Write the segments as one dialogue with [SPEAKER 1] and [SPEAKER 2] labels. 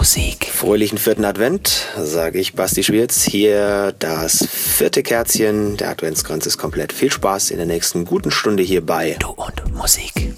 [SPEAKER 1] Musik. Fröhlichen vierten Advent, sage ich Basti Schwierz. Hier das vierte Kerzchen. Der Adventskranz ist komplett. Viel Spaß in der nächsten guten Stunde hier bei Du und Musik.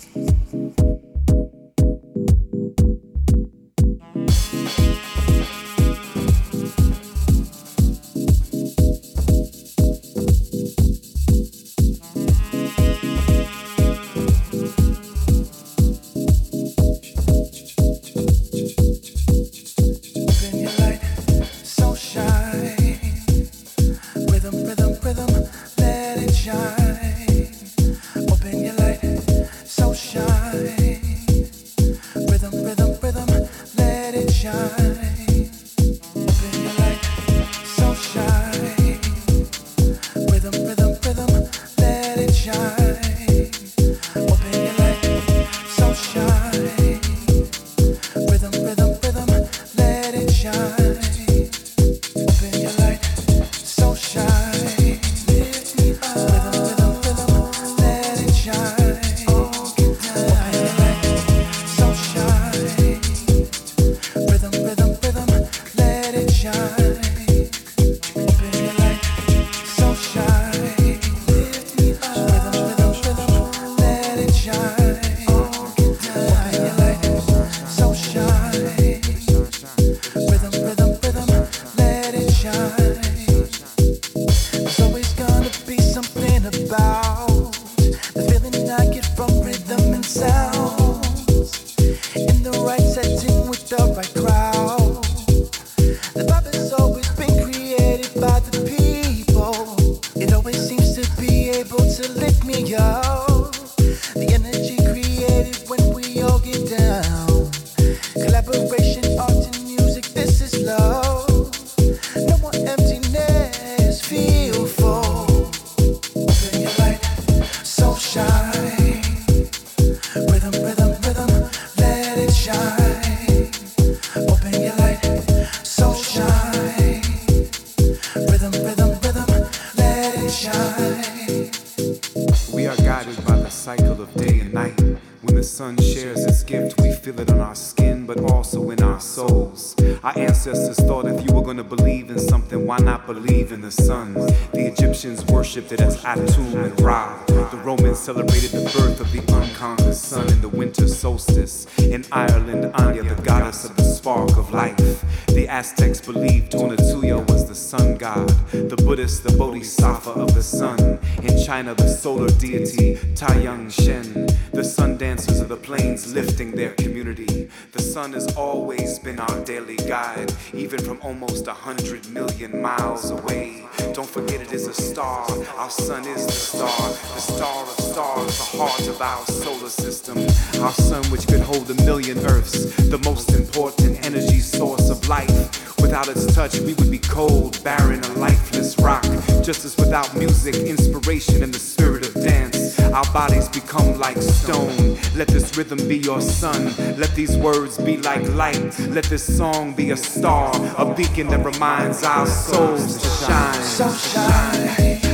[SPEAKER 2] celebrated the birth of the
[SPEAKER 3] unconquered sun in the winter solstice. In Ireland, Áine, the goddess of the spark of life. The Aztecs believed Tonatiuh was the sun god. The Buddhists, the bodhisattva of the sun. In China, the solar deity Taiyang Shen. The sun dancers of the plains lifting their community. The sun has always been our daily guide, even from almost a hundred million miles away. Don't forget it is a star. Our sun is the star, the star of stars, the heart of our solar system. Our sun, which could hold a million Earths, the most important energy source of life. Without its touch, we would be cold, barren, a lifeless rock. Just as without music, inspiration, and the spirit of dance, our bodies become like stone. Let this rhythm be your sun. Let these words be like light. Let this song be a star, a beacon that reminds our souls to shine. So shine.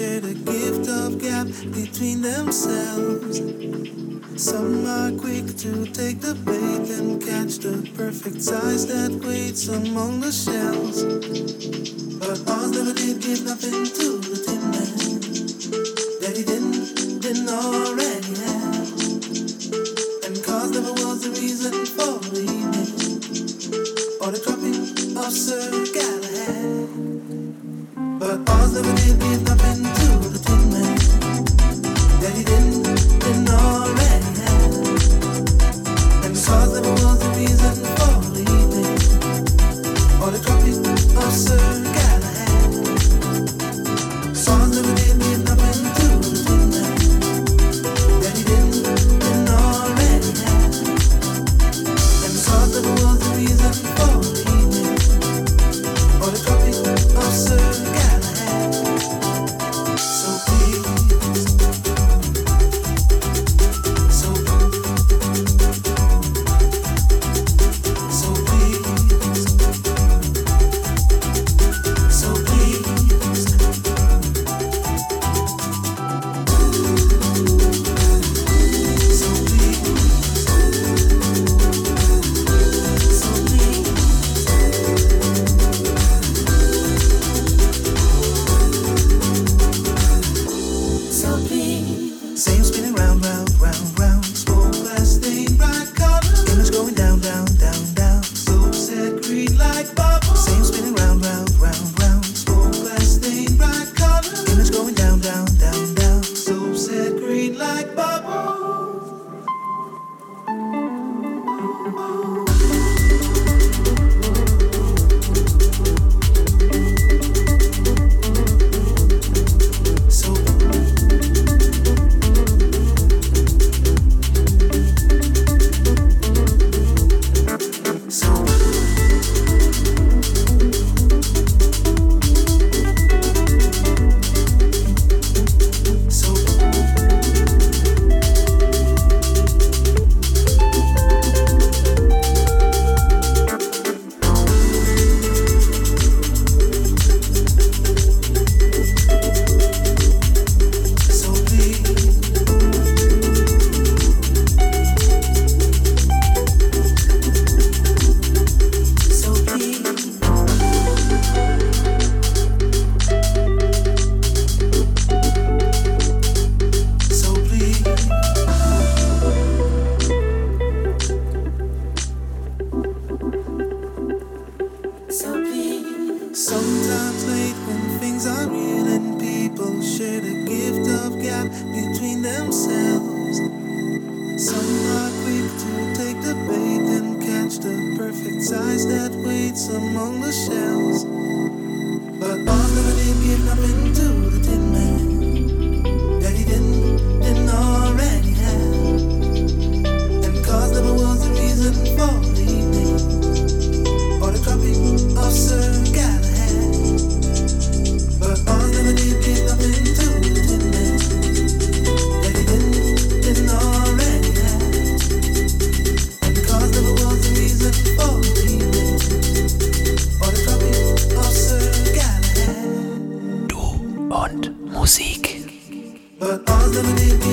[SPEAKER 3] the gift of gap between themselves. Some are quick to take the bait and catch the perfect size that waits among the shells. But ours never did give nothing to
[SPEAKER 1] und Musik.
[SPEAKER 3] But all that we did,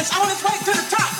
[SPEAKER 3] and it's on its way to the top.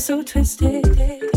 [SPEAKER 4] so twisted.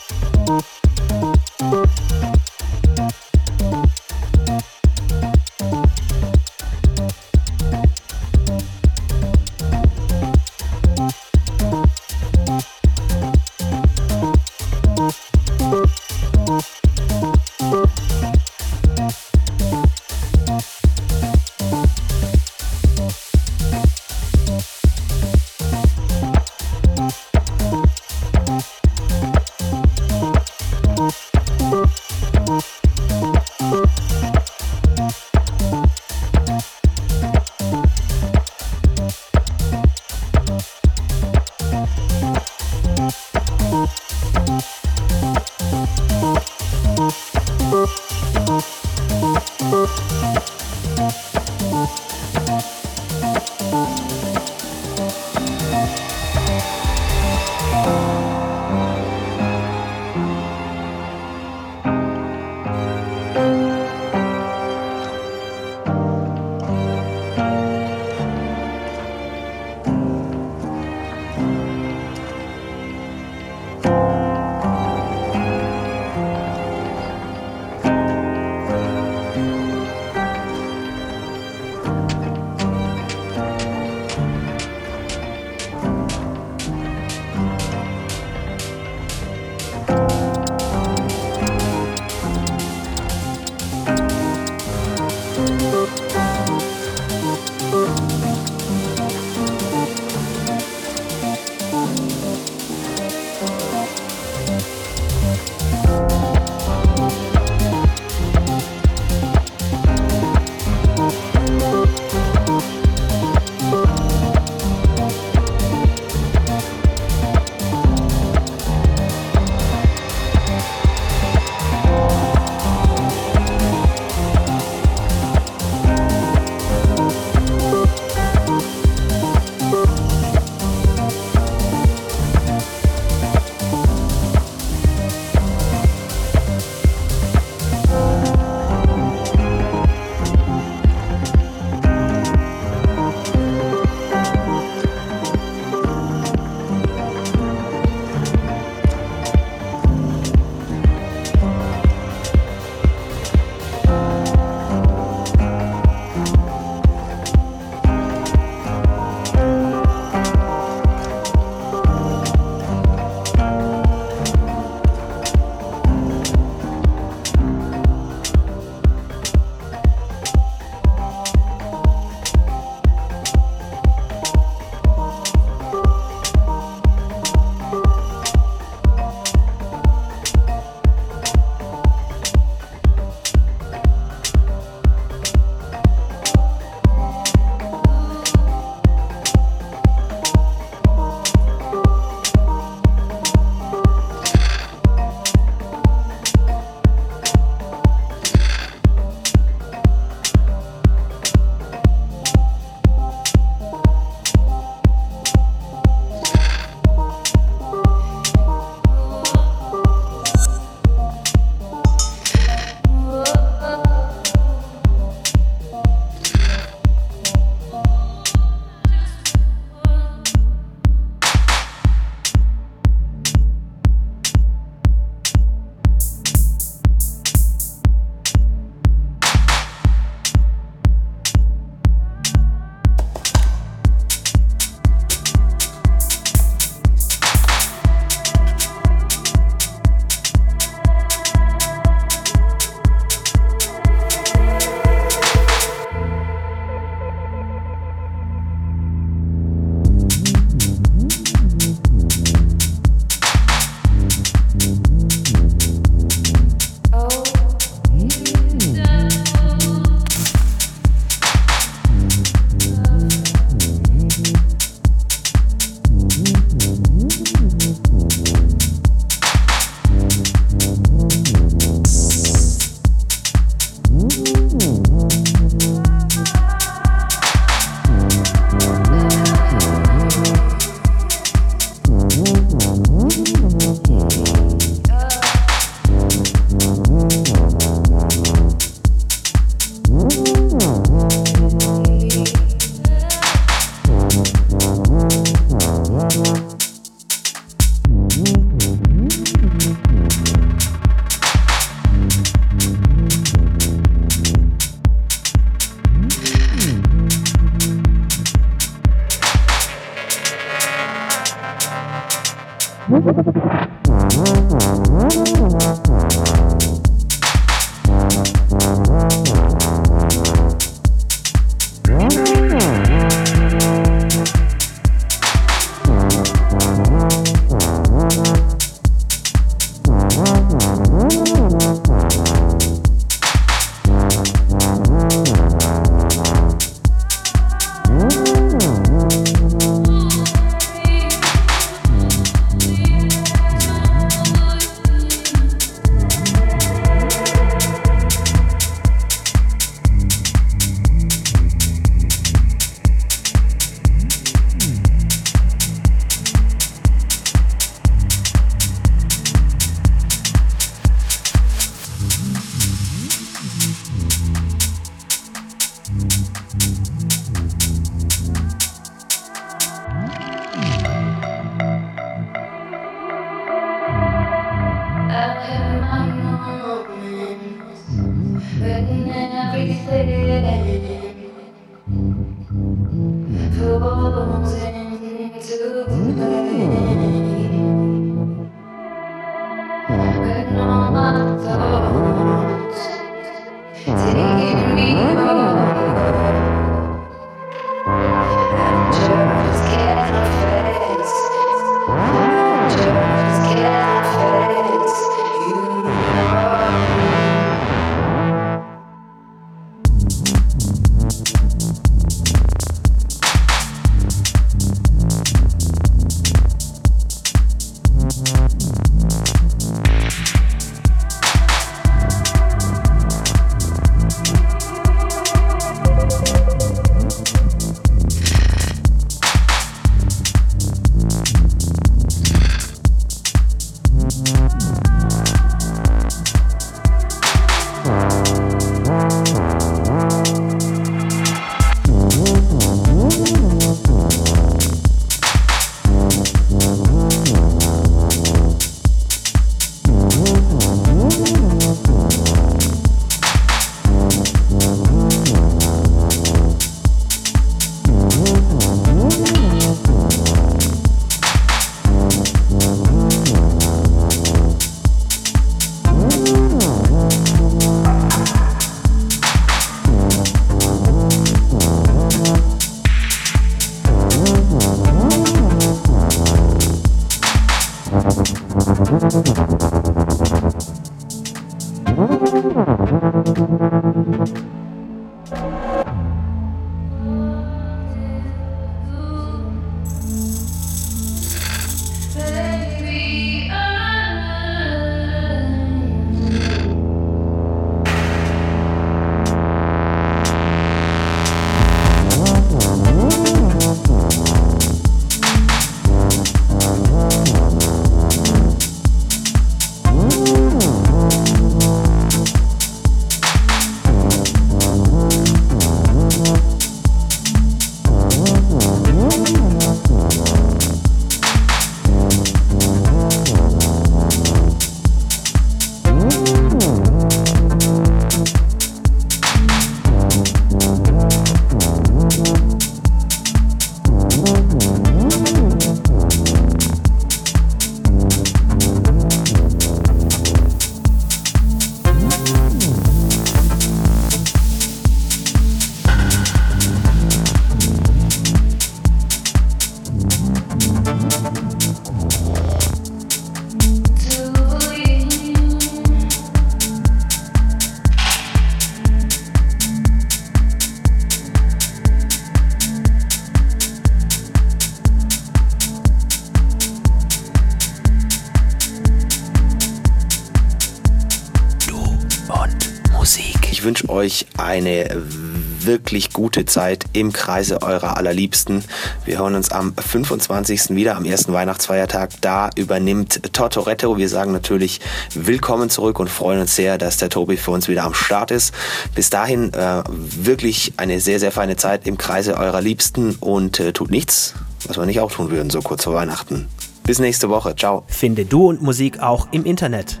[SPEAKER 4] Wirklich gute Zeit im Kreise eurer Allerliebsten. Wir hören uns am 25. wieder, am ersten Weihnachtsfeiertag. Da übernimmt Tortoretto. Wir sagen natürlich willkommen zurück und freuen uns sehr, dass der Tobi für uns wieder am Start ist. Bis dahin äh, wirklich eine sehr, sehr feine Zeit im Kreise eurer Liebsten und äh, tut nichts, was wir nicht auch tun würden, so kurz vor Weihnachten. Bis nächste Woche. Ciao.
[SPEAKER 5] Finde Du und Musik auch im Internet.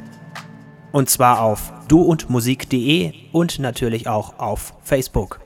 [SPEAKER 5] Und zwar auf duundmusik.de und natürlich auch auf Facebook.